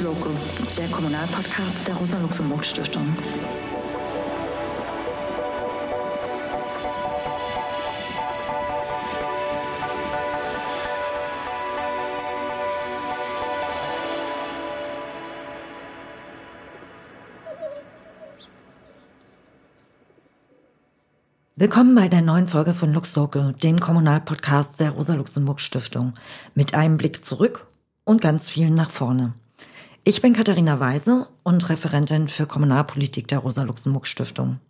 Lux der Kommunalpodcast der Rosa-Luxemburg-Stiftung. Willkommen bei der neuen Folge von Luxlocal, dem Kommunalpodcast der Rosa-Luxemburg-Stiftung, mit einem Blick zurück und ganz vielen nach vorne. Ich bin Katharina Weise und Referentin für Kommunalpolitik der Rosa-Luxemburg-Stiftung.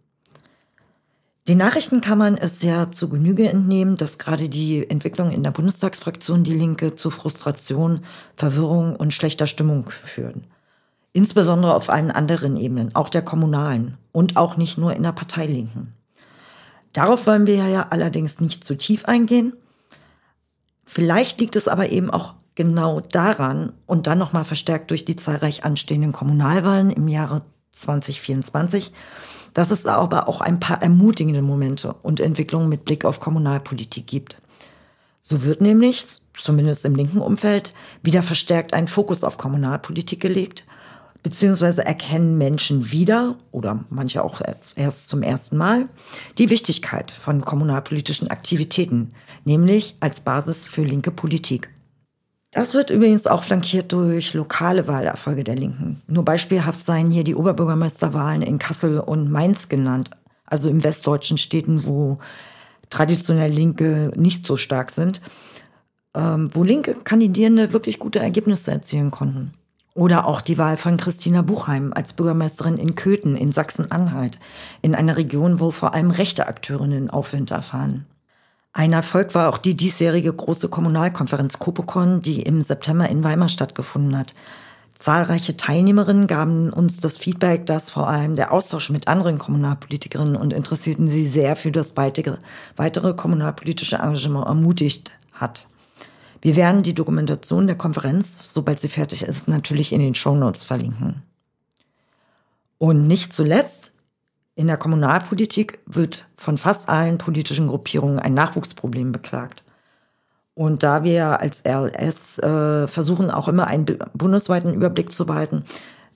Den Nachrichtenkammern ist ja zu Genüge entnehmen, dass gerade die Entwicklung in der Bundestagsfraktion Die Linke zu Frustration, Verwirrung und schlechter Stimmung führen. Insbesondere auf allen anderen Ebenen, auch der kommunalen und auch nicht nur in der Parteilinken. Darauf wollen wir ja allerdings nicht zu tief eingehen. Vielleicht liegt es aber eben auch genau daran und dann nochmal verstärkt durch die zahlreich anstehenden Kommunalwahlen im Jahre 2024, dass es aber auch ein paar ermutigende Momente und Entwicklungen mit Blick auf Kommunalpolitik gibt. So wird nämlich, zumindest im linken Umfeld, wieder verstärkt ein Fokus auf Kommunalpolitik gelegt beziehungsweise erkennen Menschen wieder oder manche auch erst zum ersten Mal die Wichtigkeit von kommunalpolitischen Aktivitäten, nämlich als Basis für linke Politik. Das wird übrigens auch flankiert durch lokale Wahlerfolge der Linken. Nur beispielhaft seien hier die Oberbürgermeisterwahlen in Kassel und Mainz genannt, also in westdeutschen Städten, wo traditionell Linke nicht so stark sind, ähm, wo linke Kandidierende wirklich gute Ergebnisse erzielen konnten. Oder auch die Wahl von Christina Buchheim als Bürgermeisterin in Köthen in Sachsen-Anhalt, in einer Region, wo vor allem rechte Akteurinnen Aufwind erfahren. Ein Erfolg war auch die diesjährige große Kommunalkonferenz Copocon, die im September in Weimar stattgefunden hat. Zahlreiche Teilnehmerinnen gaben uns das Feedback, dass vor allem der Austausch mit anderen Kommunalpolitikerinnen und interessierten sie sehr für das weitere, weitere kommunalpolitische Engagement ermutigt hat. Wir werden die Dokumentation der Konferenz, sobald sie fertig ist, natürlich in den Shownotes verlinken. Und nicht zuletzt, in der Kommunalpolitik wird von fast allen politischen Gruppierungen ein Nachwuchsproblem beklagt. Und da wir als RLS äh, versuchen, auch immer einen bundesweiten Überblick zu behalten,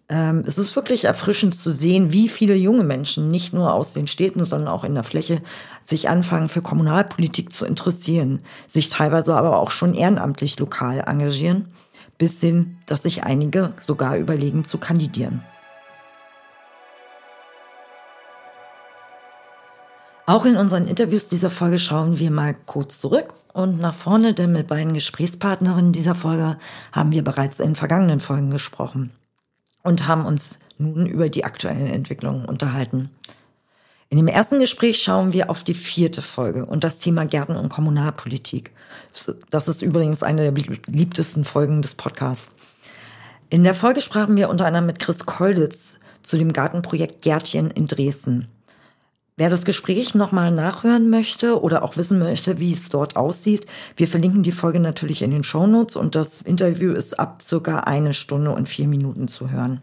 ähm, es ist wirklich erfrischend zu sehen, wie viele junge Menschen, nicht nur aus den Städten, sondern auch in der Fläche, sich anfangen für Kommunalpolitik zu interessieren, sich teilweise aber auch schon ehrenamtlich lokal engagieren, bis hin, dass sich einige sogar überlegen zu kandidieren. Auch in unseren Interviews dieser Folge schauen wir mal kurz zurück und nach vorne, denn mit beiden Gesprächspartnerinnen dieser Folge haben wir bereits in vergangenen Folgen gesprochen und haben uns nun über die aktuellen Entwicklungen unterhalten. In dem ersten Gespräch schauen wir auf die vierte Folge und das Thema Gärten und Kommunalpolitik. Das ist übrigens eine der beliebtesten Folgen des Podcasts. In der Folge sprachen wir unter anderem mit Chris Kolditz zu dem Gartenprojekt Gärtchen in Dresden. Wer das Gespräch nochmal nachhören möchte oder auch wissen möchte, wie es dort aussieht, wir verlinken die Folge natürlich in den Shownotes und das Interview ist ab circa eine Stunde und vier Minuten zu hören.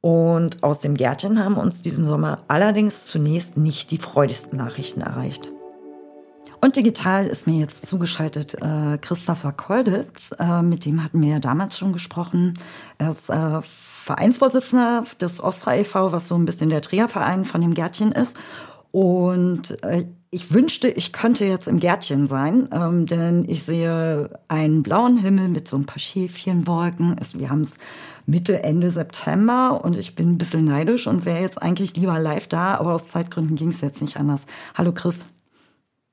Und aus dem Gärtchen haben uns diesen Sommer allerdings zunächst nicht die freudigsten Nachrichten erreicht. Und digital ist mir jetzt zugeschaltet äh, Christopher Kolditz, äh, mit dem hatten wir ja damals schon gesprochen. Er ist äh, Vereinsvorsitzender des Ostra e.V., was so ein bisschen der Dreherverein von dem Gärtchen ist. Und äh, ich wünschte, ich könnte jetzt im Gärtchen sein, ähm, denn ich sehe einen blauen Himmel mit so ein paar Schäfchenwolken. Es, wir haben es Mitte, Ende September und ich bin ein bisschen neidisch und wäre jetzt eigentlich lieber live da, aber aus Zeitgründen ging es jetzt nicht anders. Hallo Chris.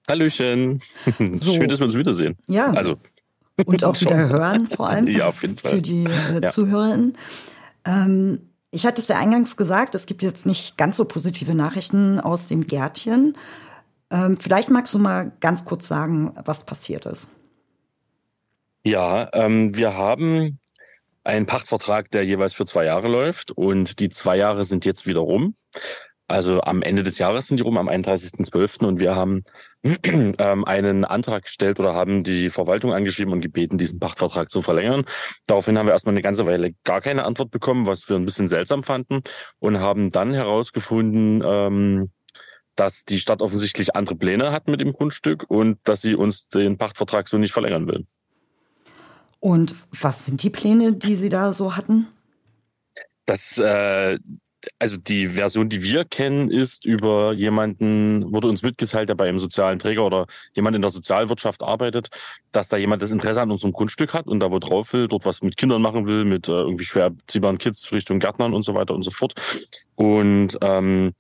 Hallöchen. So. Schön, dass wir uns wiedersehen. Ja. Also. Und auch wieder hören, vor allem. Ja, auf jeden Fall. Für die äh, ja. ZuhörerInnen. Ähm, ich hatte es ja eingangs gesagt, es gibt jetzt nicht ganz so positive Nachrichten aus dem Gärtchen. Ähm, vielleicht magst du mal ganz kurz sagen, was passiert ist. Ja, ähm, wir haben einen Pachtvertrag, der jeweils für zwei Jahre läuft und die zwei Jahre sind jetzt wieder rum. Also am Ende des Jahres sind die rum, am 31.12. Und wir haben ähm, einen Antrag gestellt oder haben die Verwaltung angeschrieben und gebeten, diesen Pachtvertrag zu verlängern. Daraufhin haben wir erstmal eine ganze Weile gar keine Antwort bekommen, was wir ein bisschen seltsam fanden und haben dann herausgefunden, ähm, dass die Stadt offensichtlich andere Pläne hat mit dem Grundstück und dass sie uns den Pachtvertrag so nicht verlängern will. Und was sind die Pläne, die Sie da so hatten? Das, äh, also die Version, die wir kennen, ist über jemanden, wurde uns mitgeteilt, der bei einem sozialen Träger oder jemand in der Sozialwirtschaft arbeitet, dass da jemand das Interesse an unserem Grundstück hat und da wo drauf will, dort was mit Kindern machen will, mit äh, irgendwie schwer erziehbaren Kids Richtung Gärtnern und so weiter und so fort. Und ähm,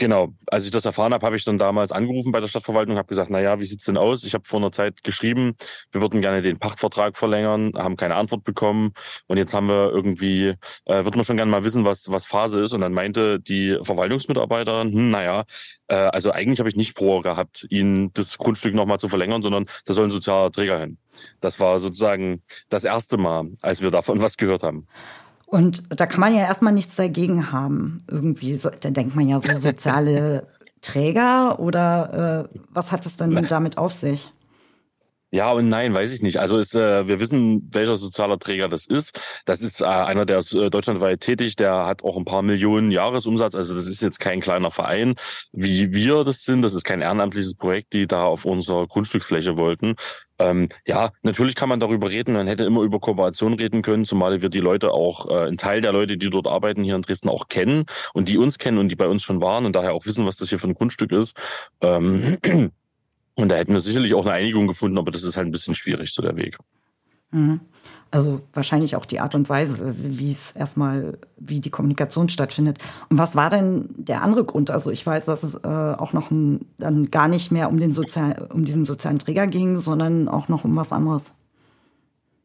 Genau, als ich das erfahren habe, habe ich dann damals angerufen bei der Stadtverwaltung, habe gesagt, na ja, wie sieht's denn aus? Ich habe vor einer Zeit geschrieben, wir würden gerne den Pachtvertrag verlängern, haben keine Antwort bekommen und jetzt haben wir irgendwie, äh, würden wir schon gerne mal wissen, was was Phase ist. Und dann meinte die Verwaltungsmitarbeiterin, hm, naja, äh, also eigentlich habe ich nicht vor gehabt, ihnen das Grundstück nochmal zu verlängern, sondern da soll ein sozialer Träger hin. Das war sozusagen das erste Mal, als wir davon was gehört haben. Und da kann man ja erstmal nichts dagegen haben. Irgendwie, so, da denkt man ja so soziale Träger oder äh, was hat es denn damit auf sich? Ja und nein, weiß ich nicht. Also ist, äh, wir wissen, welcher sozialer Träger das ist. Das ist äh, einer, der ist äh, deutschlandweit tätig, der hat auch ein paar Millionen Jahresumsatz. Also das ist jetzt kein kleiner Verein, wie wir das sind. Das ist kein ehrenamtliches Projekt, die da auf unserer Grundstücksfläche wollten. Ähm, ja, natürlich kann man darüber reden. Man hätte immer über Kooperation reden können, zumal wir die Leute auch, äh, einen Teil der Leute, die dort arbeiten hier in Dresden auch kennen und die uns kennen und die bei uns schon waren und daher auch wissen, was das hier für ein Grundstück ist. Ähm, Und da hätten wir sicherlich auch eine Einigung gefunden, aber das ist halt ein bisschen schwierig, so der Weg. Mhm. Also wahrscheinlich auch die Art und Weise, wie es erstmal, wie die Kommunikation stattfindet. Und was war denn der andere Grund? Also ich weiß, dass es äh, auch noch ein, dann gar nicht mehr um den sozial, um diesen sozialen Träger ging, sondern auch noch um was anderes.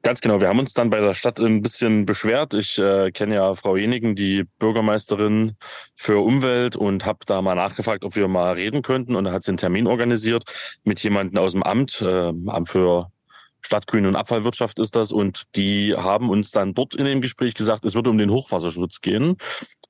Ganz genau. Wir haben uns dann bei der Stadt ein bisschen beschwert. Ich äh, kenne ja Frau Jenigen, die Bürgermeisterin für Umwelt und habe da mal nachgefragt, ob wir mal reden könnten. Und da hat sie einen Termin organisiert mit jemandem aus dem Amt, äh, Amt für Stadtgrün und Abfallwirtschaft ist das. Und die haben uns dann dort in dem Gespräch gesagt, es würde um den Hochwasserschutz gehen.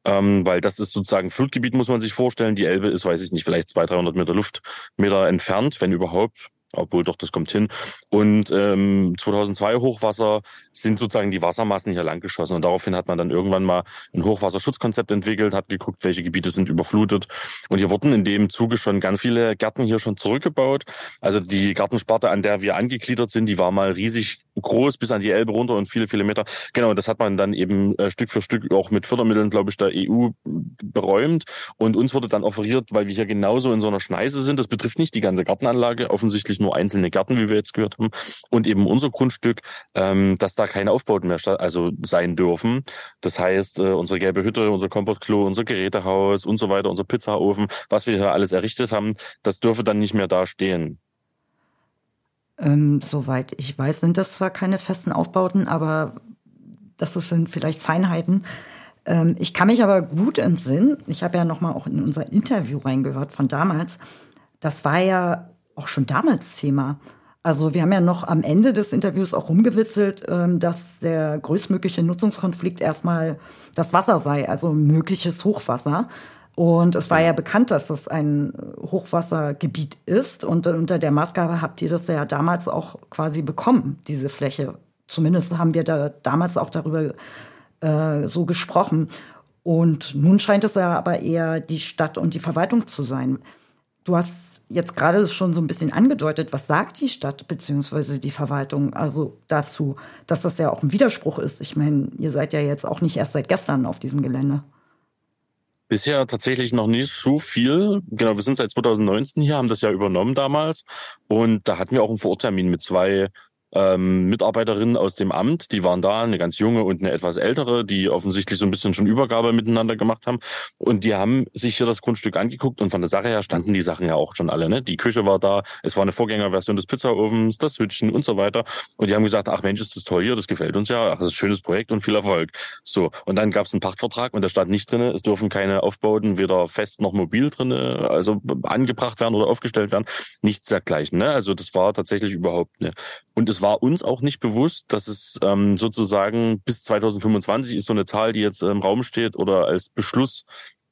Ähm, weil das ist sozusagen Flutgebiet, muss man sich vorstellen. Die Elbe ist, weiß ich nicht, vielleicht 200, 300 Meter Luftmeter entfernt, wenn überhaupt obwohl doch, das kommt hin. Und ähm, 2002 Hochwasser sind sozusagen die Wassermassen hier langgeschossen. Und daraufhin hat man dann irgendwann mal ein Hochwasserschutzkonzept entwickelt, hat geguckt, welche Gebiete sind überflutet. Und hier wurden in dem Zuge schon ganz viele Gärten hier schon zurückgebaut. Also die Gartensparte, an der wir angegliedert sind, die war mal riesig groß bis an die Elbe runter und viele, viele Meter. Genau, das hat man dann eben äh, Stück für Stück auch mit Fördermitteln, glaube ich, der EU beräumt. Und uns wurde dann offeriert, weil wir hier genauso in so einer Schneise sind, das betrifft nicht die ganze Gartenanlage, offensichtlich nur einzelne Gärten, wie wir jetzt gehört haben, und eben unser Grundstück, ähm, dass da keine Aufbauten mehr also sein dürfen. Das heißt, äh, unsere gelbe Hütte, unser Kompostklo, unser Gerätehaus und so weiter, unser Pizzaofen, was wir hier alles errichtet haben, das dürfe dann nicht mehr da stehen. Ähm, soweit ich weiß, sind das zwar keine festen Aufbauten, aber das sind vielleicht Feinheiten. Ähm, ich kann mich aber gut entsinnen. Ich habe ja noch mal auch in unser Interview reingehört von damals. Das war ja auch schon damals Thema. Also wir haben ja noch am Ende des Interviews auch rumgewitzelt, ähm, dass der größtmögliche Nutzungskonflikt erstmal das Wasser sei, also mögliches Hochwasser. Und es war ja bekannt, dass das ein Hochwassergebiet ist. Und unter der Maßgabe habt ihr das ja damals auch quasi bekommen, diese Fläche. Zumindest haben wir da damals auch darüber äh, so gesprochen. Und nun scheint es ja aber eher die Stadt und die Verwaltung zu sein. Du hast jetzt gerade schon so ein bisschen angedeutet, was sagt die Stadt bzw. die Verwaltung also dazu, dass das ja auch ein Widerspruch ist. Ich meine, ihr seid ja jetzt auch nicht erst seit gestern auf diesem Gelände. Bisher tatsächlich noch nicht so viel. Genau, wir sind seit 2019 hier, haben das ja übernommen damals. Und da hatten wir auch einen Vororttermin mit zwei ähm, Mitarbeiterinnen aus dem Amt, die waren da, eine ganz junge und eine etwas ältere, die offensichtlich so ein bisschen schon Übergabe miteinander gemacht haben. Und die haben sich hier das Grundstück angeguckt und von der Sache her standen die Sachen ja auch schon alle. Ne? Die Küche war da, es war eine Vorgängerversion des Pizzaofens, das Hütchen und so weiter. Und die haben gesagt, ach Mensch, ist das toll hier, das gefällt uns ja, ach, das ist ein schönes Projekt und viel Erfolg. So, und dann gab es einen Pachtvertrag und da stand nicht drinne, es dürfen keine Aufbauten weder fest noch mobil drinne, also angebracht werden oder aufgestellt werden. Nichts dergleichen. Ne? Also das war tatsächlich überhaupt ne. Und es war uns auch nicht bewusst, dass es ähm, sozusagen bis 2025 ist so eine Zahl, die jetzt im Raum steht oder als Beschluss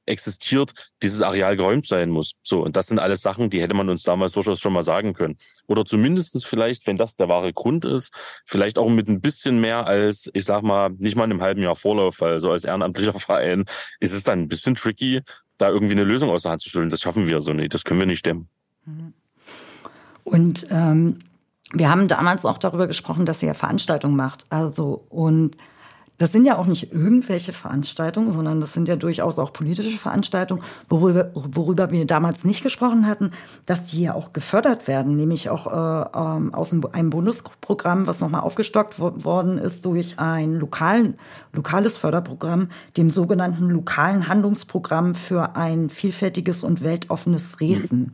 existiert, dieses Areal geräumt sein muss. So, und das sind alles Sachen, die hätte man uns damals durchaus schon mal sagen können. Oder zumindestens vielleicht, wenn das der wahre Grund ist, vielleicht auch mit ein bisschen mehr als, ich sag mal, nicht mal in einem halben Jahr Vorlauf, weil so als ehrenamtlicher Verein ist es dann ein bisschen tricky, da irgendwie eine Lösung aus der Hand zu stellen. Das schaffen wir so nicht, das können wir nicht stemmen. Und ähm wir haben damals auch darüber gesprochen, dass ihr Veranstaltungen macht. Also, und Das sind ja auch nicht irgendwelche Veranstaltungen, sondern das sind ja durchaus auch politische Veranstaltungen, worüber, worüber wir damals nicht gesprochen hatten, dass die ja auch gefördert werden, nämlich auch äh, ähm, aus einem Bundesprogramm, was nochmal aufgestockt worden ist durch ein lokalen, lokales Förderprogramm, dem sogenannten lokalen Handlungsprogramm für ein vielfältiges und weltoffenes Dresden. Mhm.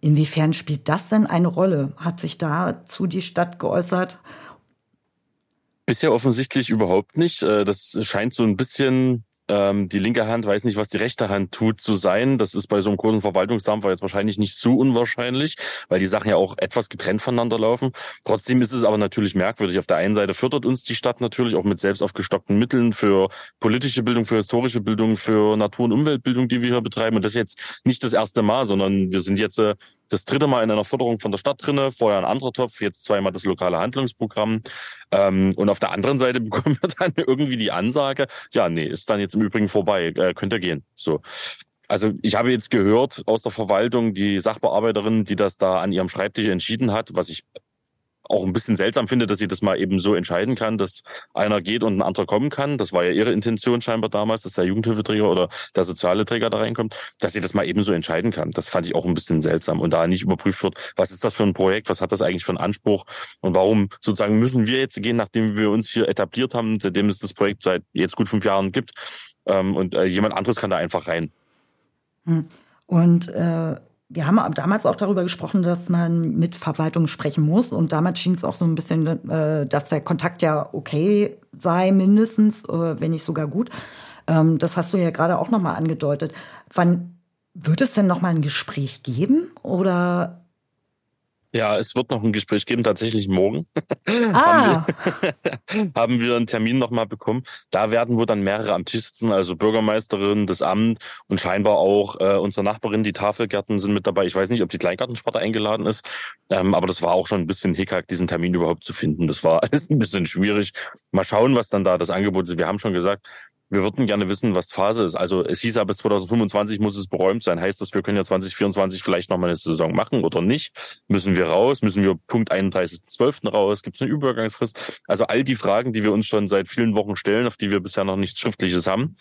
Inwiefern spielt das denn eine Rolle? Hat sich dazu die Stadt geäußert? Bisher offensichtlich überhaupt nicht. Äh, das scheint so ein bisschen ähm, die linke Hand weiß nicht, was die rechte Hand tut zu sein. Das ist bei so einem großen Verwaltungsdampfer jetzt wahrscheinlich nicht so unwahrscheinlich, weil die Sachen ja auch etwas getrennt voneinander laufen. Trotzdem ist es aber natürlich merkwürdig. Auf der einen Seite fördert uns die Stadt natürlich auch mit selbst aufgestockten Mitteln für politische Bildung, für historische Bildung, für Natur- und Umweltbildung, die wir hier betreiben. Und das ist jetzt nicht das erste Mal, sondern wir sind jetzt äh, das dritte Mal in einer Förderung von der Stadt drinne, vorher ein anderer Topf, jetzt zweimal das lokale Handlungsprogramm. Ähm, und auf der anderen Seite bekommen wir dann irgendwie die Ansage, ja, nee, ist dann jetzt im Übrigen vorbei, äh, könnt ihr gehen. So. Also ich habe jetzt gehört aus der Verwaltung, die Sachbearbeiterin, die das da an ihrem Schreibtisch entschieden hat, was ich auch ein bisschen seltsam finde, dass sie das mal eben so entscheiden kann, dass einer geht und ein anderer kommen kann. Das war ja ihre Intention scheinbar damals, dass der Jugendhilfeträger oder der soziale Träger da reinkommt, dass sie das mal eben so entscheiden kann. Das fand ich auch ein bisschen seltsam und da nicht überprüft wird, was ist das für ein Projekt, was hat das eigentlich für einen Anspruch und warum sozusagen müssen wir jetzt gehen, nachdem wir uns hier etabliert haben, seitdem es das Projekt seit jetzt gut fünf Jahren gibt ähm, und äh, jemand anderes kann da einfach rein. Hm. Und äh, wir haben damals auch darüber gesprochen, dass man mit Verwaltung sprechen muss. Und damals schien es auch so ein bisschen, äh, dass der Kontakt ja okay sei, mindestens, äh, wenn nicht sogar gut. Ähm, das hast du ja gerade auch nochmal angedeutet. Wann wird es denn nochmal ein Gespräch geben? Oder ja, es wird noch ein Gespräch geben, tatsächlich morgen. Ah. haben, wir, haben wir einen Termin nochmal bekommen. Da werden wohl dann mehrere am Tisch sitzen, also Bürgermeisterin, das Amt und scheinbar auch äh, unsere Nachbarin, die Tafelgärten sind mit dabei. Ich weiß nicht, ob die Kleingartensparte eingeladen ist, ähm, aber das war auch schon ein bisschen hickhack, diesen Termin überhaupt zu finden. Das war alles ein bisschen schwierig. Mal schauen, was dann da das Angebot ist. Wir haben schon gesagt, wir würden gerne wissen, was Phase ist. Also es hieß aber 2025 muss es beräumt sein. Heißt das, wir können ja 2024 vielleicht nochmal eine Saison machen oder nicht? Müssen wir raus? Müssen wir Punkt 31.12. raus? Gibt es eine Übergangsfrist? Also all die Fragen, die wir uns schon seit vielen Wochen stellen, auf die wir bisher noch nichts Schriftliches haben,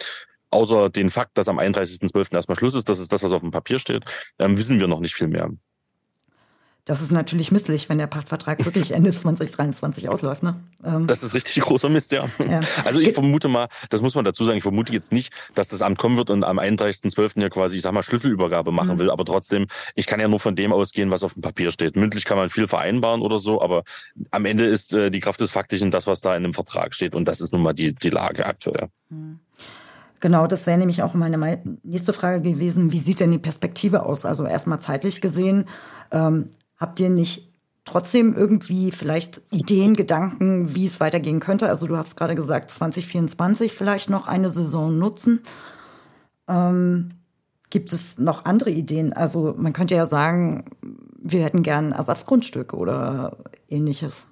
außer den Fakt, dass am 31.12. erstmal Schluss ist, das ist das, was auf dem Papier steht, ähm, wissen wir noch nicht viel mehr. Das ist natürlich misslich, wenn der Pachtvertrag wirklich Ende 2023 ausläuft. Ne? Ähm das ist richtig großer Mist, ja. ja. Also ich vermute mal, das muss man dazu sagen, ich vermute jetzt nicht, dass das Amt kommen wird und am 31.12. ja quasi, ich sag mal, Schlüsselübergabe machen mhm. will. Aber trotzdem, ich kann ja nur von dem ausgehen, was auf dem Papier steht. Mündlich kann man viel vereinbaren oder so, aber am Ende ist äh, die Kraft des Faktischen das, was da in dem Vertrag steht. Und das ist nun mal die, die Lage aktuell. Mhm. Genau, das wäre nämlich auch meine nächste Frage gewesen. Wie sieht denn die Perspektive aus? Also erstmal zeitlich gesehen. Ähm, Habt ihr nicht trotzdem irgendwie vielleicht Ideen, Gedanken, wie es weitergehen könnte? Also du hast gerade gesagt, 2024 vielleicht noch eine Saison nutzen. Ähm, gibt es noch andere Ideen? Also man könnte ja sagen, wir hätten gern Ersatzgrundstücke oder ähnliches.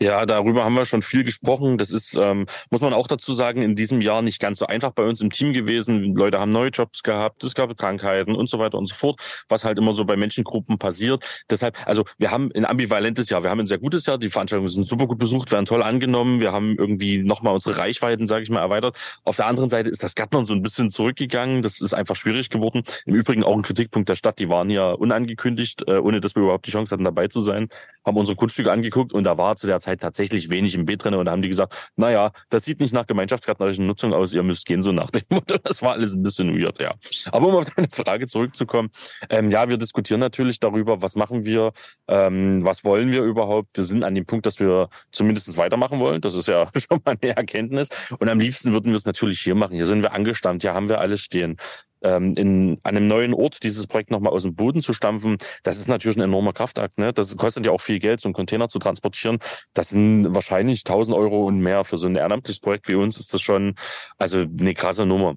Ja, darüber haben wir schon viel gesprochen. Das ist, ähm, muss man auch dazu sagen, in diesem Jahr nicht ganz so einfach bei uns im Team gewesen. Leute haben neue Jobs gehabt, es gab Krankheiten und so weiter und so fort, was halt immer so bei Menschengruppen passiert. Deshalb, also wir haben ein ambivalentes Jahr. Wir haben ein sehr gutes Jahr. Die Veranstaltungen sind super gut besucht, werden toll angenommen. Wir haben irgendwie nochmal unsere Reichweiten, sage ich mal, erweitert. Auf der anderen Seite ist das Gärtnern so ein bisschen zurückgegangen. Das ist einfach schwierig geworden. Im Übrigen auch ein Kritikpunkt der Stadt. Die waren ja unangekündigt, äh, ohne dass wir überhaupt die Chance hatten, dabei zu sein, haben unsere Kunststücke angeguckt und da war zu der Zeit Zeit tatsächlich wenig im Beet drin und haben die gesagt, naja, das sieht nicht nach gemeinschaftsgärtnerischen Nutzung aus, ihr müsst gehen, so nach dem Motto. Das war alles ein bisschen weird, ja. Aber um auf deine Frage zurückzukommen, ähm, ja, wir diskutieren natürlich darüber, was machen wir, ähm, was wollen wir überhaupt. Wir sind an dem Punkt, dass wir zumindest weitermachen wollen. Das ist ja schon mal eine Erkenntnis. Und am liebsten würden wir es natürlich hier machen. Hier sind wir angestammt, hier haben wir alles stehen ähm, in einem neuen Ort dieses Projekt nochmal aus dem Boden zu stampfen, das ist natürlich ein enormer Kraftakt. Ne? Das kostet ja auch viel Geld, so einen Container zu transportieren. Das sind wahrscheinlich 1000 Euro und mehr. Für so ein ehrenamtliches Projekt wie uns ist das schon also eine krasse Nummer.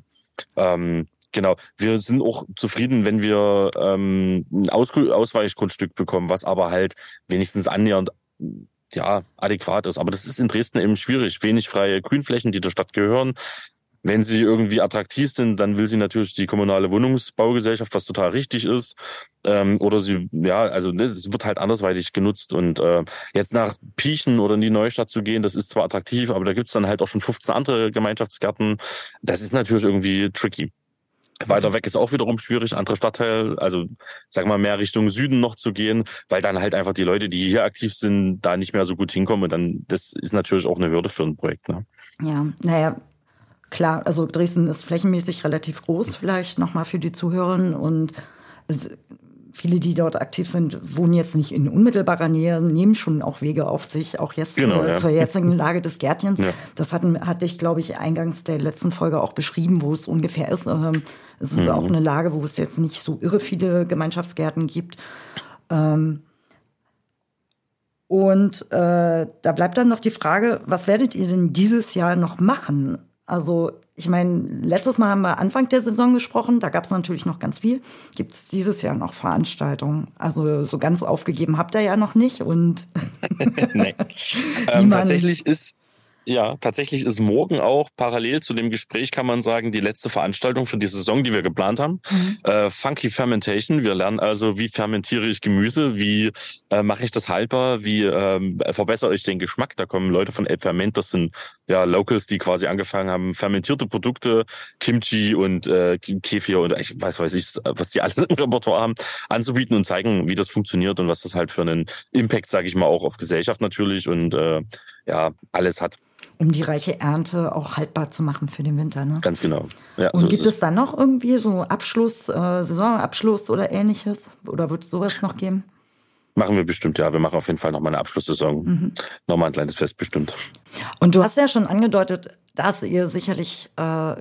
Ähm, Genau, wir sind auch zufrieden, wenn wir ähm, ein Aus Ausweichgrundstück bekommen, was aber halt wenigstens annähernd ja adäquat ist. Aber das ist in Dresden eben schwierig. Wenig freie Grünflächen, die der Stadt gehören Wenn sie irgendwie attraktiv sind, dann will sie natürlich die kommunale Wohnungsbaugesellschaft, was total richtig ist. Ähm, oder sie, ja, also ne, es wird halt andersweitig genutzt. Und äh, jetzt nach Piechen oder in die Neustadt zu gehen, das ist zwar attraktiv, aber da gibt's dann halt auch schon 15 andere Gemeinschaftsgärten. Das ist natürlich irgendwie tricky. Weiter weg ist auch wiederum schwierig, andere Stadtteil, also sag mal mehr Richtung Süden noch zu gehen, weil dann halt einfach die Leute, die hier aktiv sind, da nicht mehr so gut hinkommen. Und dann, das ist natürlich auch eine Hürde für ein Projekt. Ne? Ja, naja, klar, also Dresden ist flächenmäßig relativ groß, vielleicht nochmal für die Zuhörerinnen und viele, die dort aktiv sind, wohnen jetzt nicht in unmittelbarer Nähe, nehmen schon auch Wege auf sich, auch jetzt genau, äh, ja. zur jetzigen Lage des Gärtchens. Ja. Das hatten, hatte ich, glaube ich, eingangs der letzten Folge auch beschrieben, wo es ungefähr ist. Ähm, es ist mhm. auch eine Lage, wo es jetzt nicht so irre viele Gemeinschaftsgärten gibt. Ähm, und äh, da bleibt dann noch die Frage, was werdet ihr denn dieses Jahr noch machen? Also ich meine, letztes Mal haben wir Anfang der Saison gesprochen, da gab es natürlich noch ganz viel. Gibt es dieses Jahr noch Veranstaltungen? Also so ganz aufgegeben habt ihr ja noch nicht und nee. ähm, tatsächlich ist ja, tatsächlich ist morgen auch parallel zu dem Gespräch, kann man sagen, die letzte Veranstaltung für die Saison, die wir geplant haben. Mhm. Äh, Funky Fermentation. Wir lernen also, wie fermentiere ich Gemüse, wie äh, mache ich das haltbar, wie ähm, verbessere ich den Geschmack. Da kommen Leute von Elb Ferment, das sind ja Locals, die quasi angefangen haben, fermentierte Produkte, Kimchi und äh, Kefir und ich weiß, weiß ich, was die alle im Repertoire haben, anzubieten und zeigen, wie das funktioniert und was das halt für einen Impact, sage ich mal, auch auf Gesellschaft natürlich und äh, ja, alles hat um die reiche Ernte auch haltbar zu machen für den Winter. Ne? Ganz genau. Ja, und so gibt es dann noch irgendwie so Abschluss, äh, Saisonabschluss oder ähnliches? Oder wird es sowas noch geben? Machen wir bestimmt, ja. Wir machen auf jeden Fall nochmal eine Abschlusssaison. Mhm. Nochmal ein kleines Fest bestimmt. Und du hast ja schon angedeutet, dass ihr sicherlich äh,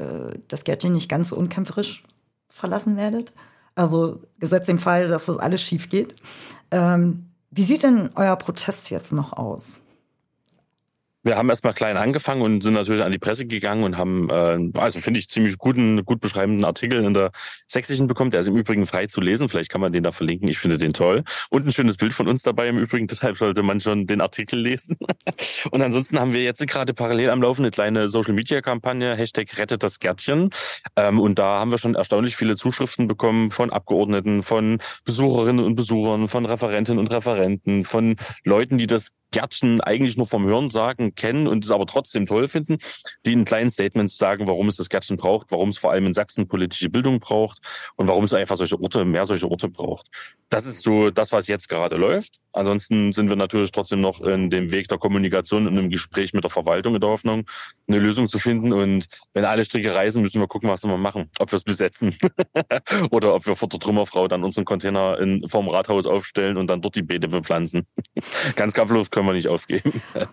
das Gärtchen nicht ganz so unkämpferisch verlassen werdet. Also gesetzt im Fall, dass das alles schief geht. Ähm, wie sieht denn euer Protest jetzt noch aus? Wir haben erstmal klein angefangen und sind natürlich an die Presse gegangen und haben, äh, also finde ich, ziemlich guten, gut beschreibenden Artikel in der Sächsischen bekommen. Der ist im Übrigen frei zu lesen. Vielleicht kann man den da verlinken. Ich finde den toll. Und ein schönes Bild von uns dabei im Übrigen. Deshalb sollte man schon den Artikel lesen. und ansonsten haben wir jetzt gerade parallel am Laufen eine kleine Social-Media-Kampagne, Hashtag Rettet das Gärtchen. Ähm, und da haben wir schon erstaunlich viele Zuschriften bekommen von Abgeordneten, von Besucherinnen und Besuchern, von Referentinnen und Referenten, von Leuten, die das Gärtchen eigentlich nur vom Hören sagen kennen und es aber trotzdem toll finden, die in kleinen Statements sagen, warum es das Gärtchen braucht, warum es vor allem in Sachsen politische Bildung braucht und warum es einfach solche Orte, mehr solche Orte braucht. Das ist so das, was jetzt gerade läuft. Ansonsten sind wir natürlich trotzdem noch in dem Weg der Kommunikation und im Gespräch mit der Verwaltung in der Hoffnung, eine Lösung zu finden. Und wenn alle Stricke reisen, müssen wir gucken, was wir machen. Ob wir es besetzen oder ob wir vor der Trümmerfrau dann unseren Container in, vorm Rathaus aufstellen und dann dort die Beete bepflanzen. Ganz kampflos können wir nicht aufgeben.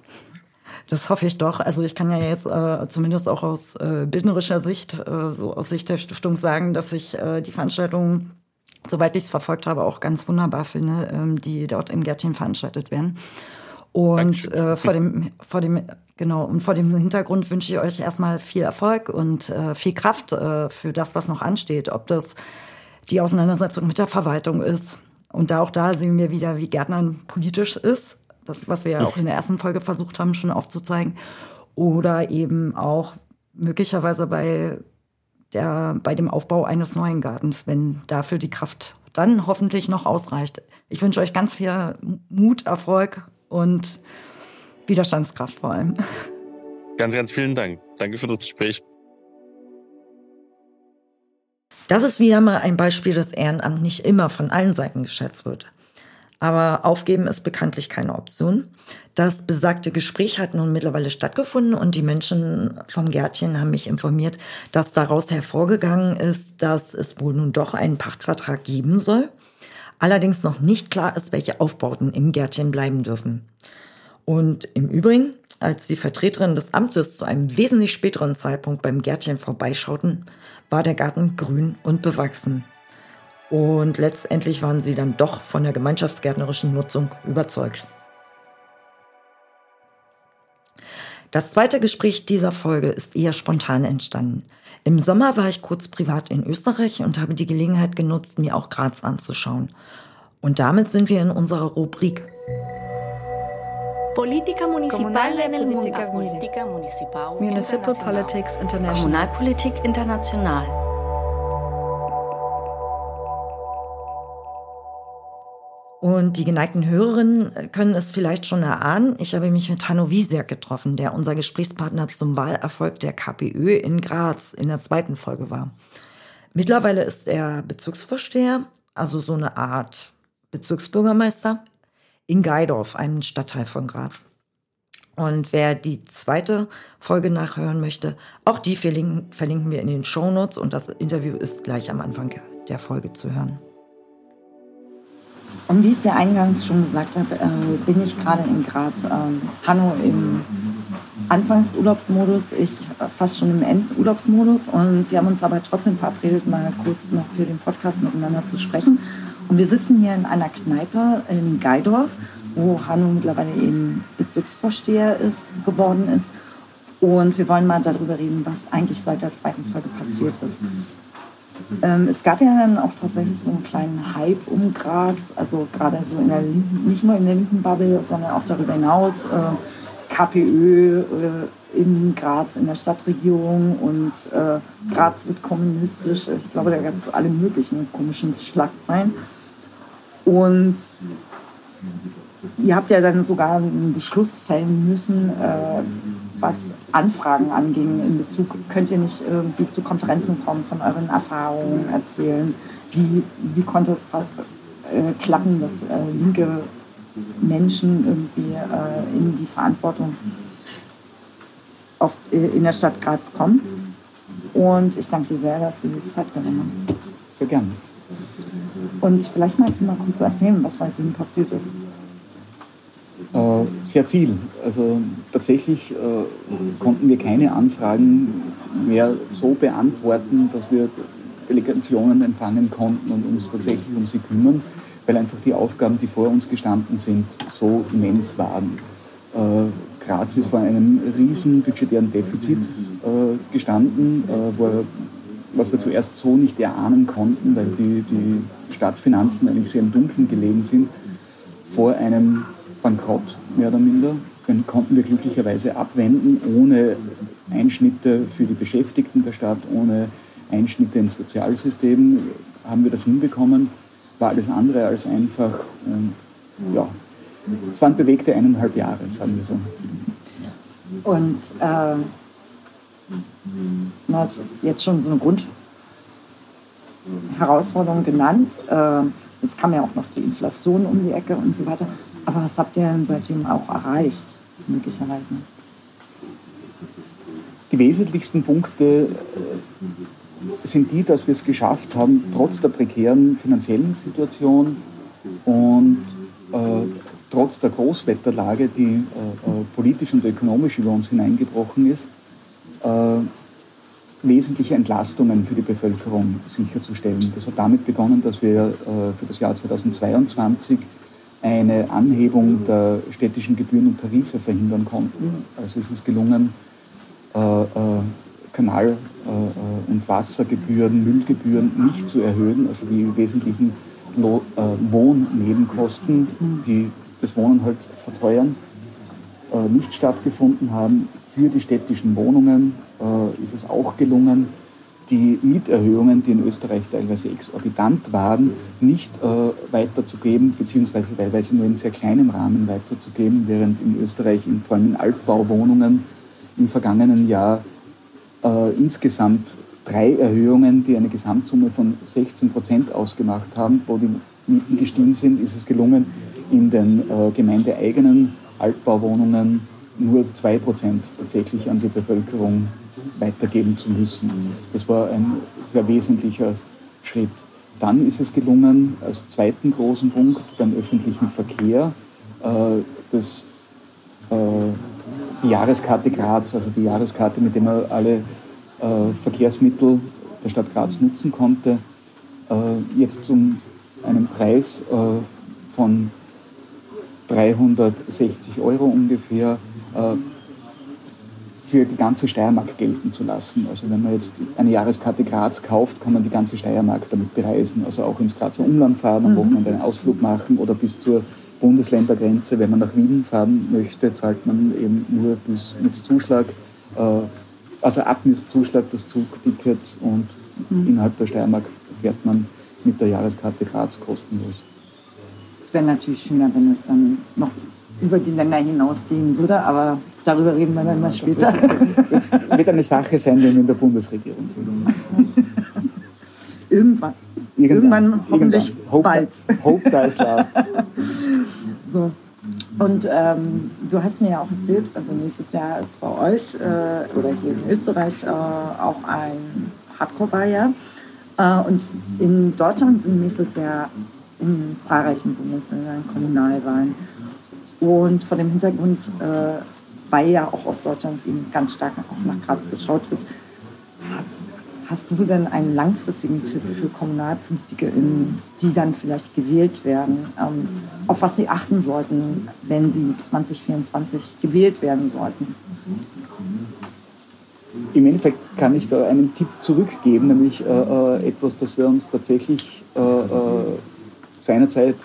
Das hoffe ich doch. Also ich kann ja jetzt äh, zumindest auch aus äh, bildnerischer Sicht, äh, so aus Sicht der Stiftung sagen, dass ich äh, die Veranstaltung, soweit ich es verfolgt habe, auch ganz wunderbar finde, ähm, die dort im Gärtchen veranstaltet werden. Und äh, vor dem, vor dem, genau, und vor dem Hintergrund wünsche ich euch erstmal viel Erfolg und äh, viel Kraft äh, für das, was noch ansteht. Ob das die Auseinandersetzung mit der Verwaltung ist. Und da auch da sehen wir wieder, wie Gärtnern politisch ist das, was wir ja auch in der ersten Folge versucht haben, schon aufzuzeigen. Oder eben auch möglicherweise bei, der, bei dem Aufbau eines neuen Gartens, wenn dafür die Kraft dann hoffentlich noch ausreicht. Ich wünsche euch ganz viel Mut, Erfolg und Widerstandskraft vor allem. Ganz, ganz vielen Dank. Danke für das Gespräch. Das ist wieder mal ein Beispiel, dass Ehrenamt nicht immer von allen Seiten geschätzt wird. Aber aufgeben ist bekanntlich keine Option. Das besagte Gespräch hat nun mittlerweile stattgefunden und die Menschen vom Gärtchen haben mich informiert, dass daraus hervorgegangen ist, dass es wohl nun doch einen Pachtvertrag geben soll. Allerdings noch nicht klar ist, welche Aufbauten im Gärtchen bleiben dürfen. Und im Übrigen, als die Vertreterinnen des Amtes zu einem wesentlich späteren Zeitpunkt beim Gärtchen vorbeischauten, war der Garten grün und bewachsen. Und letztendlich waren sie dann doch von der gemeinschaftsgärtnerischen Nutzung überzeugt. Das zweite Gespräch dieser Folge ist eher spontan entstanden. Im Sommer war ich kurz privat in Österreich und habe die Gelegenheit genutzt, mir auch Graz anzuschauen. Und damit sind wir in unserer Rubrik Política municipal en el mundo. Municipal Politics International. Kommunalpolitik international. Und die geneigten Hörerinnen können es vielleicht schon erahnen. Ich habe mich mit Hanno Wiesiak getroffen, der unser Gesprächspartner zum Wahlerfolg der KPÖ in Graz in der zweiten Folge war. Mittlerweile ist er Bezirksvorsteher, also so eine Art Bezirksbürgermeister in Geidorf, einem Stadtteil von Graz. Und wer die zweite Folge nachhören möchte, auch die verlinken, verlinken wir in den Shownotes und das Interview ist gleich am Anfang der Folge zu hören. Und wie ich es ja eingangs schon gesagt habe, äh, bin ich gerade in Graz. Ähm, Hanno im Anfangsurlaubsmodus, ich fast schon im Endurlaubsmodus. Und wir haben uns aber trotzdem verabredet, mal kurz noch für den Podcast miteinander zu sprechen. Und wir sitzen hier in einer Kneipe in Geidorf, wo Hanno mittlerweile eben Bezirksvorsteher ist, geworden ist. Und wir wollen mal darüber reden, was eigentlich seit der zweiten Folge passiert ist. Ähm, es gab ja dann auch tatsächlich so einen kleinen Hype um Graz, also gerade so in der linken, nicht nur in der linken Bubble, sondern auch darüber hinaus. Äh, KPÖ äh, in Graz, in der Stadtregierung und äh, Graz wird kommunistisch. Ich glaube, da gab es alle möglichen komischen Schlagzeilen. Und ihr habt ja dann sogar einen Beschluss fällen müssen, äh, was Anfragen anging in Bezug, könnt ihr nicht irgendwie zu Konferenzen kommen, von euren Erfahrungen erzählen? Wie, wie konnte es äh, klappen, dass äh, linke Menschen irgendwie äh, in die Verantwortung auf, äh, in der Stadt Graz kommen? Und ich danke dir sehr, dass du die Zeit genommen hast. Sehr gerne. Und vielleicht magst du mal kurz erzählen, was seitdem passiert ist. Äh, sehr viel. Also tatsächlich äh, konnten wir keine Anfragen mehr so beantworten, dass wir Delegationen empfangen konnten und uns tatsächlich um sie kümmern, weil einfach die Aufgaben, die vor uns gestanden sind, so immens waren. Äh, Graz ist vor einem riesen budgetären Defizit gestanden, was wir zuerst so nicht erahnen konnten, weil die, die Stadtfinanzen eigentlich sehr im Dunkeln gelegen sind, vor einem Bankrott, mehr oder minder. Den konnten wir glücklicherweise abwenden, ohne Einschnitte für die Beschäftigten der Stadt, ohne Einschnitte ins Sozialsystem. Haben wir das hinbekommen, war alles andere als einfach. Und ja, es waren bewegte eineinhalb Jahre, sagen wir so. Und äh, du hast jetzt schon so eine Grundherausforderung genannt. Äh, jetzt kam ja auch noch die Inflation um die Ecke und so weiter. Aber was habt ihr denn seitdem auch erreicht, möglicherweise? Die wesentlichsten Punkte äh, sind die, dass wir es geschafft haben, trotz der prekären finanziellen Situation und äh, trotz der Großwetterlage, die äh, äh, politisch und ökonomisch über uns hineingebrochen ist, äh, wesentliche Entlastungen für die Bevölkerung sicherzustellen. Das hat damit begonnen, dass wir äh, für das Jahr 2022 eine Anhebung der städtischen Gebühren und Tarife verhindern konnten. Also es ist gelungen, äh, äh, Kanal- äh, und Wassergebühren, Müllgebühren nicht zu erhöhen, also die wesentlichen Lo äh, Wohnnebenkosten, die das Wohnen halt verteuern, äh, nicht stattgefunden haben. Für die städtischen Wohnungen äh, ist es auch gelungen, die Mieterhöhungen, die in Österreich teilweise exorbitant waren, nicht äh, weiterzugeben, beziehungsweise teilweise nur in sehr kleinem Rahmen weiterzugeben, während in Österreich in, vor allem in Altbauwohnungen im vergangenen Jahr äh, insgesamt drei Erhöhungen, die eine Gesamtsumme von 16 Prozent ausgemacht haben, wo die Mieten gestiegen sind, ist es gelungen, in den äh, gemeindeeigenen Altbauwohnungen nur zwei Prozent tatsächlich an die Bevölkerung weitergeben zu müssen. Das war ein sehr wesentlicher Schritt. Dann ist es gelungen, als zweiten großen Punkt beim öffentlichen Verkehr äh, das, äh, die Jahreskarte Graz, also die Jahreskarte, mit der man alle äh, Verkehrsmittel der Stadt Graz nutzen konnte, äh, jetzt zu einem Preis äh, von 360 Euro ungefähr äh, für die ganze Steiermark gelten zu lassen. Also wenn man jetzt eine Jahreskarte Graz kauft, kann man die ganze Steiermark damit bereisen. Also auch ins Grazer Umland fahren, am mhm. Wochenende einen Ausflug machen oder bis zur Bundesländergrenze. Wenn man nach Wien fahren möchte, zahlt man eben nur bis mit Zuschlag, äh, also ab mit Zuschlag das Zugticket und mhm. innerhalb der Steiermark fährt man mit der Jahreskarte Graz kostenlos. Es wäre natürlich schöner, wenn es dann noch über die Länder hinausgehen würde, aber darüber reden wir dann mal später. Das, das wird eine Sache sein, wenn wir in der Bundesregierung sind. Irgendwann. Irgendwann, Irgendwann hoffentlich Hope, bald. Hope dies last. so. Und ähm, du hast mir ja auch erzählt, also nächstes Jahr ist bei euch äh, oder hier in Österreich äh, auch ein Hardcore-Wahljahr. Äh, und in Deutschland sind nächstes Jahr in zahlreichen Bundesländern Kommunalwahlen. Und vor dem Hintergrund, äh, weil ja auch aus Deutschland eben ganz stark auch nach Graz geschaut wird, hat, hast du denn einen langfristigen Tipp für Kommunalpolitiker, die dann vielleicht gewählt werden, ähm, auf was sie achten sollten, wenn sie 2024 gewählt werden sollten? Im Endeffekt kann ich da einen Tipp zurückgeben, nämlich äh, äh etwas, das wir uns tatsächlich äh, äh seinerzeit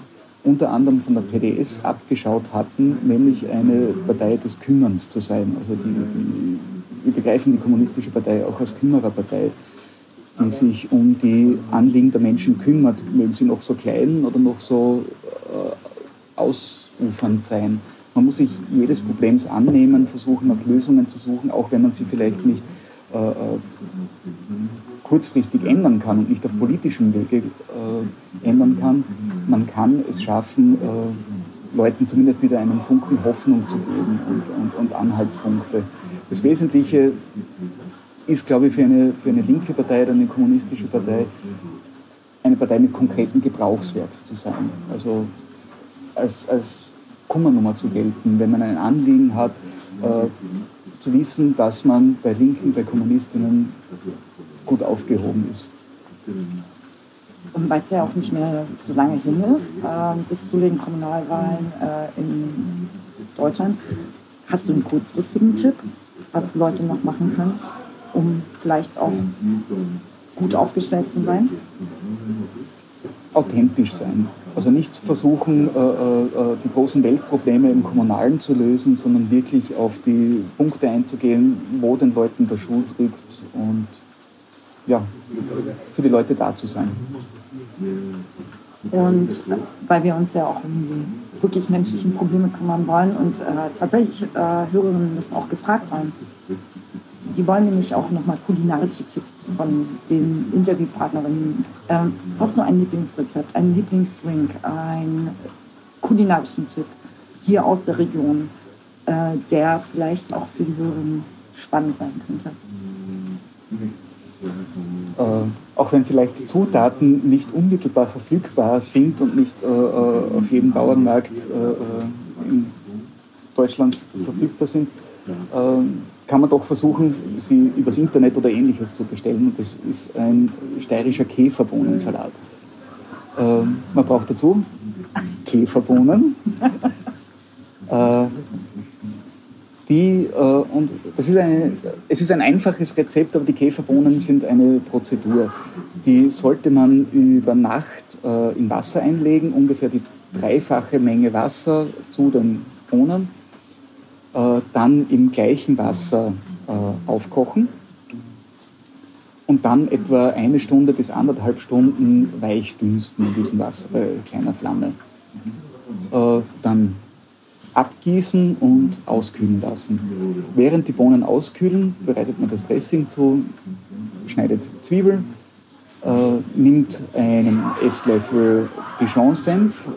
unter anderem von der PDS abgeschaut hatten, nämlich eine Partei des Kümmerns zu sein. Also die, die, wir begreifen die Kommunistische Partei auch als Kümmererpartei, die sich um die Anliegen der Menschen kümmert. Mögen sie noch so klein oder noch so äh, ausufernd sein. Man muss sich jedes Problems annehmen, versuchen nach Lösungen zu suchen, auch wenn man sie vielleicht nicht äh, äh kurzfristig ändern kann und nicht auf politischem Wege äh, ändern kann. Man kann es schaffen, äh, Leuten zumindest wieder einen Funken Hoffnung zu geben und, und, und Anhaltspunkte. Das Wesentliche ist, glaube ich, für eine, für eine linke Partei oder eine kommunistische Partei, eine Partei mit konkreten Gebrauchswert zu sein. Also als, als Kummernummer zu gelten, wenn man ein Anliegen hat, äh, zu wissen, dass man bei Linken, bei Kommunistinnen gut aufgehoben ist. Weil es ja auch nicht mehr so lange hin ist, äh, bis zu den Kommunalwahlen äh, in Deutschland, hast du einen kurzfristigen Tipp, was Leute noch machen können, um vielleicht auch gut aufgestellt zu sein? Authentisch sein. Also nicht versuchen, äh, äh, äh, die großen Weltprobleme im Kommunalen zu lösen, sondern wirklich auf die Punkte einzugehen, wo den Leuten der Schuh drückt und ja, für die Leute da zu sein. Und weil wir uns ja auch um die wirklich menschlichen Probleme kümmern wollen und äh, tatsächlich äh, Hörerinnen das auch gefragt haben. Die wollen nämlich auch nochmal kulinarische Tipps von den Interviewpartnerinnen. Ähm, hast du ein Lieblingsrezept, einen Lieblingsdrink, einen kulinarischen Tipp hier aus der Region, äh, der vielleicht auch für die Hörerinnen spannend sein könnte? Äh, auch wenn vielleicht Zutaten nicht unmittelbar verfügbar sind und nicht äh, äh auf jedem Bauernmarkt äh, äh, in Deutschland verfügbar sind, äh, kann man doch versuchen, sie übers Internet oder ähnliches zu bestellen. Und das ist ein steirischer Käferbohnensalat. man braucht dazu Käferbohnen, die, äh, und das ist eine, es ist ein einfaches Rezept, aber die Käferbohnen sind eine Prozedur. Die sollte man über Nacht äh, in Wasser einlegen, ungefähr die dreifache Menge Wasser zu den Bohnen, äh, dann im gleichen Wasser äh, aufkochen und dann etwa eine Stunde bis anderthalb Stunden weich dünsten in diesem Wasser bei kleiner Flamme. Äh, dann abgießen und auskühlen lassen. Während die Bohnen auskühlen, bereitet man das Dressing zu, schneidet Zwiebeln, äh, nimmt einen Esslöffel Dijon-Senf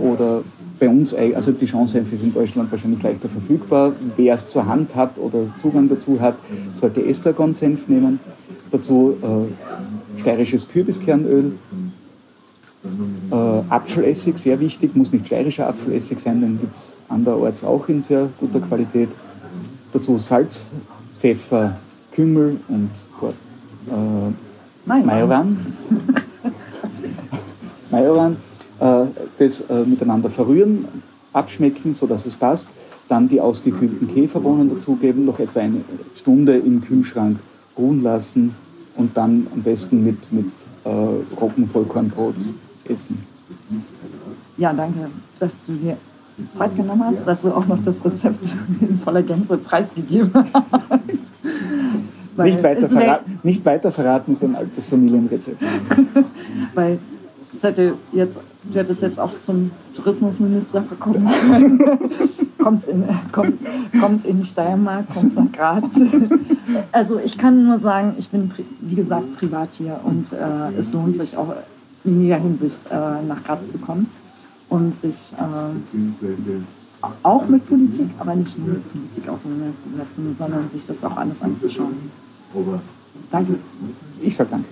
oder bei uns, also Dijon-Senf ist in Deutschland wahrscheinlich leichter verfügbar. Wer es zur Hand hat oder Zugang dazu hat, sollte Estragon-Senf nehmen. Dazu äh, steirisches Kürbiskernöl, äh, Apfelessig, sehr wichtig, muss nicht steirischer Apfelessig sein, den gibt es anderorts auch in sehr guter Qualität. Dazu Salz, Pfeffer, Kümmel und äh, Majoran. Majoran. Äh, das äh, miteinander verrühren, abschmecken, sodass es passt. Dann die ausgekühlten Käferbohnen dazugeben, noch etwa eine Stunde im Kühlschrank ruhen lassen und dann am besten mit, mit äh, Roggenvollkornbrot essen. Ja, danke, dass du dir Zeit genommen hast, dass du auch noch das Rezept in voller Gänze preisgegeben hast. Nicht weiter, verraten, nicht weiter verraten ist ein altes Familienrezept. Weil es hätte jetzt, du hättest jetzt auch zum Tourismusminister können. kommt, in, kommt, kommt in die Steiermark, kommt nach Graz. Also ich kann nur sagen, ich bin wie gesagt privat hier und äh, es lohnt sich auch in jeder Hinsicht äh, nach Graz zu kommen und sich äh, auch mit Politik, aber nicht nur mit Politik auseinanderzusetzen, sondern sich das auch alles anzuschauen. Danke. Ich sage danke.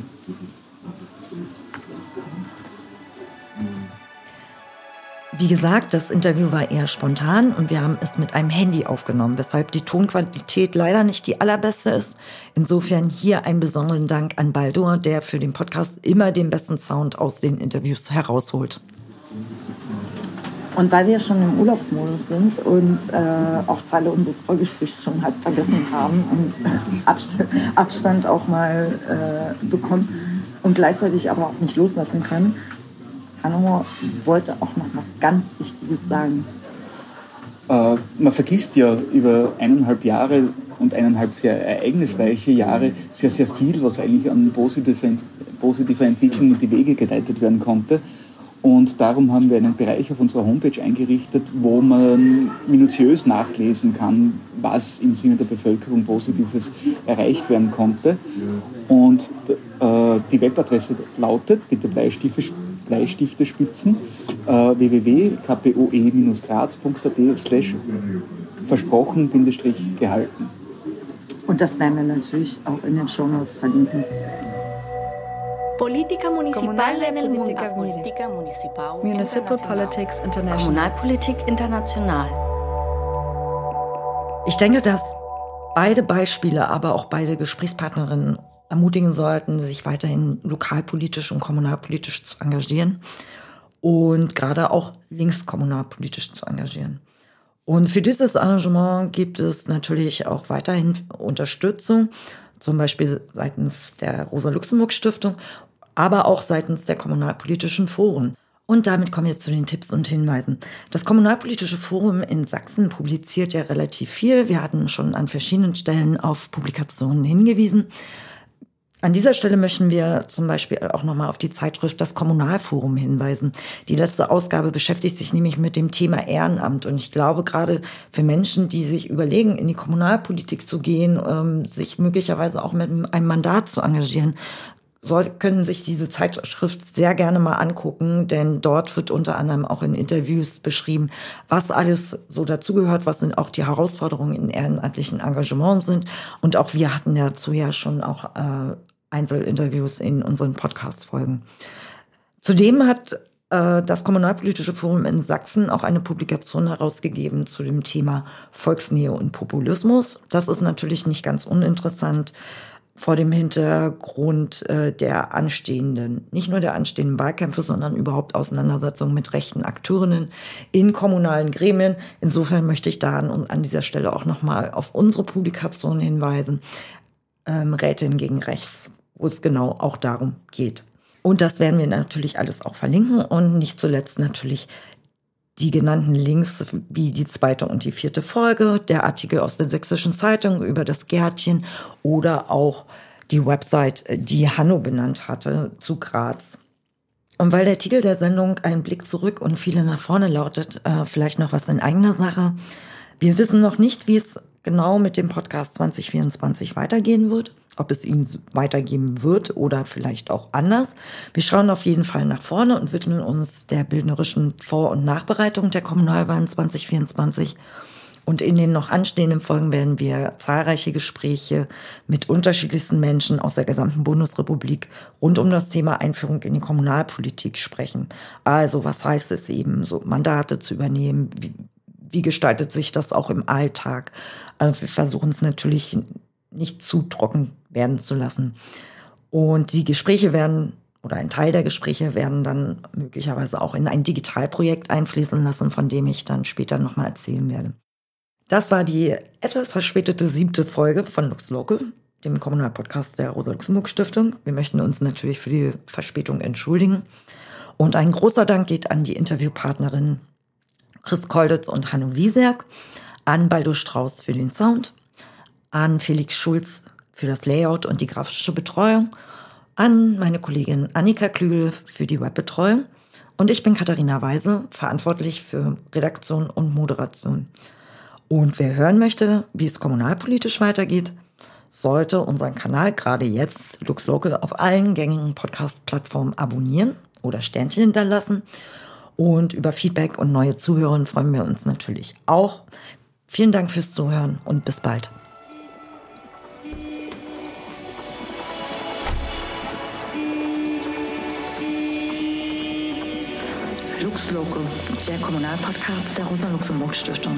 Wie gesagt, das Interview war eher spontan und wir haben es mit einem Handy aufgenommen, weshalb die Tonqualität leider nicht die allerbeste ist. Insofern hier einen besonderen Dank an Baldur, der für den Podcast immer den besten Sound aus den Interviews herausholt. Und weil wir schon im Urlaubsmodus sind und äh, auch Teile unseres Vorgesprächs schon halb vergessen haben und Abstand, Abstand auch mal äh, bekommen und gleichzeitig aber auch nicht loslassen können, Hanno wollte auch noch was ganz Wichtiges sagen. Äh, man vergisst ja über eineinhalb Jahre und eineinhalb sehr ereignisreiche Jahre sehr, sehr viel, was eigentlich an positiver, positiver Entwicklung in die Wege geleitet werden konnte. Und darum haben wir einen Bereich auf unserer Homepage eingerichtet, wo man minutiös nachlesen kann, was im Sinne der Bevölkerung Positives erreicht werden konnte. Und äh, die Webadresse lautet, bitte Bleistifte, Bleistifte spitzen, äh, www.kpoe-graz.at slash versprochen-gehalten. Und das werden wir natürlich auch in den Shownotes verlinken. Política municipal en el mundo. Municipal Politics International. Kommunalpolitik international. Ich denke, dass beide Beispiele, aber auch beide Gesprächspartnerinnen ermutigen sollten, sich weiterhin lokalpolitisch und kommunalpolitisch zu engagieren und gerade auch linkskommunalpolitisch zu engagieren. Und für dieses Engagement gibt es natürlich auch weiterhin Unterstützung, zum Beispiel seitens der Rosa-Luxemburg-Stiftung aber auch seitens der kommunalpolitischen Foren. Und damit kommen wir zu den Tipps und Hinweisen. Das Kommunalpolitische Forum in Sachsen publiziert ja relativ viel. Wir hatten schon an verschiedenen Stellen auf Publikationen hingewiesen. An dieser Stelle möchten wir zum Beispiel auch nochmal auf die Zeitschrift Das Kommunalforum hinweisen. Die letzte Ausgabe beschäftigt sich nämlich mit dem Thema Ehrenamt. Und ich glaube, gerade für Menschen, die sich überlegen, in die Kommunalpolitik zu gehen, ähm, sich möglicherweise auch mit einem Mandat zu engagieren, soll, können sich diese Zeitschrift sehr gerne mal angucken, denn dort wird unter anderem auch in Interviews beschrieben, was alles so dazugehört, was sind auch die Herausforderungen in ehrenamtlichen Engagements sind. Und auch wir hatten dazu ja schon auch äh, Einzelinterviews in unseren Podcast-Folgen. Zudem hat äh, das Kommunalpolitische Forum in Sachsen auch eine Publikation herausgegeben zu dem Thema Volksnähe und Populismus. Das ist natürlich nicht ganz uninteressant vor dem Hintergrund äh, der anstehenden, nicht nur der anstehenden Wahlkämpfe, sondern überhaupt Auseinandersetzungen mit rechten Akteurinnen in kommunalen Gremien. Insofern möchte ich da an, an dieser Stelle auch nochmal auf unsere Publikation hinweisen, ähm, Rätin gegen Rechts, wo es genau auch darum geht. Und das werden wir natürlich alles auch verlinken und nicht zuletzt natürlich die genannten Links wie die zweite und die vierte Folge, der Artikel aus der Sächsischen Zeitung über das Gärtchen oder auch die Website, die Hanno benannt hatte, zu Graz. Und weil der Titel der Sendung ein Blick zurück und viele nach vorne lautet, äh, vielleicht noch was in eigener Sache. Wir wissen noch nicht, wie es genau mit dem Podcast 2024 weitergehen wird ob es ihn weitergeben wird oder vielleicht auch anders. Wir schauen auf jeden Fall nach vorne und widmen uns der bildnerischen Vor- und Nachbereitung der Kommunalwahlen 2024. Und in den noch anstehenden Folgen werden wir zahlreiche Gespräche mit unterschiedlichsten Menschen aus der gesamten Bundesrepublik rund um das Thema Einführung in die Kommunalpolitik sprechen. Also was heißt es eben, so Mandate zu übernehmen? Wie, wie gestaltet sich das auch im Alltag? Also wir versuchen es natürlich nicht zu trocken werden zu lassen. Und die Gespräche werden oder ein Teil der Gespräche werden dann möglicherweise auch in ein Digitalprojekt einfließen lassen, von dem ich dann später nochmal erzählen werde. Das war die etwas verspätete siebte Folge von Lux Local, dem Kommunalpodcast der Rosa-Luxemburg-Stiftung. Wir möchten uns natürlich für die Verspätung entschuldigen. Und ein großer Dank geht an die Interviewpartnerinnen Chris Kolditz und Hanno Wieserk, an Baldo Strauß für den Sound, an Felix Schulz für das Layout und die grafische Betreuung, an meine Kollegin Annika Klügel für die Webbetreuung und ich bin Katharina Weise, verantwortlich für Redaktion und Moderation. Und wer hören möchte, wie es kommunalpolitisch weitergeht, sollte unseren Kanal gerade jetzt Lux Local auf allen gängigen Podcast-Plattformen abonnieren oder Sternchen hinterlassen. Und über Feedback und neue Zuhörer freuen wir uns natürlich auch. Vielen Dank fürs Zuhören und bis bald. Lux Loco, der Kommunalpodcast der Rosa-Luxemburg-Stiftung.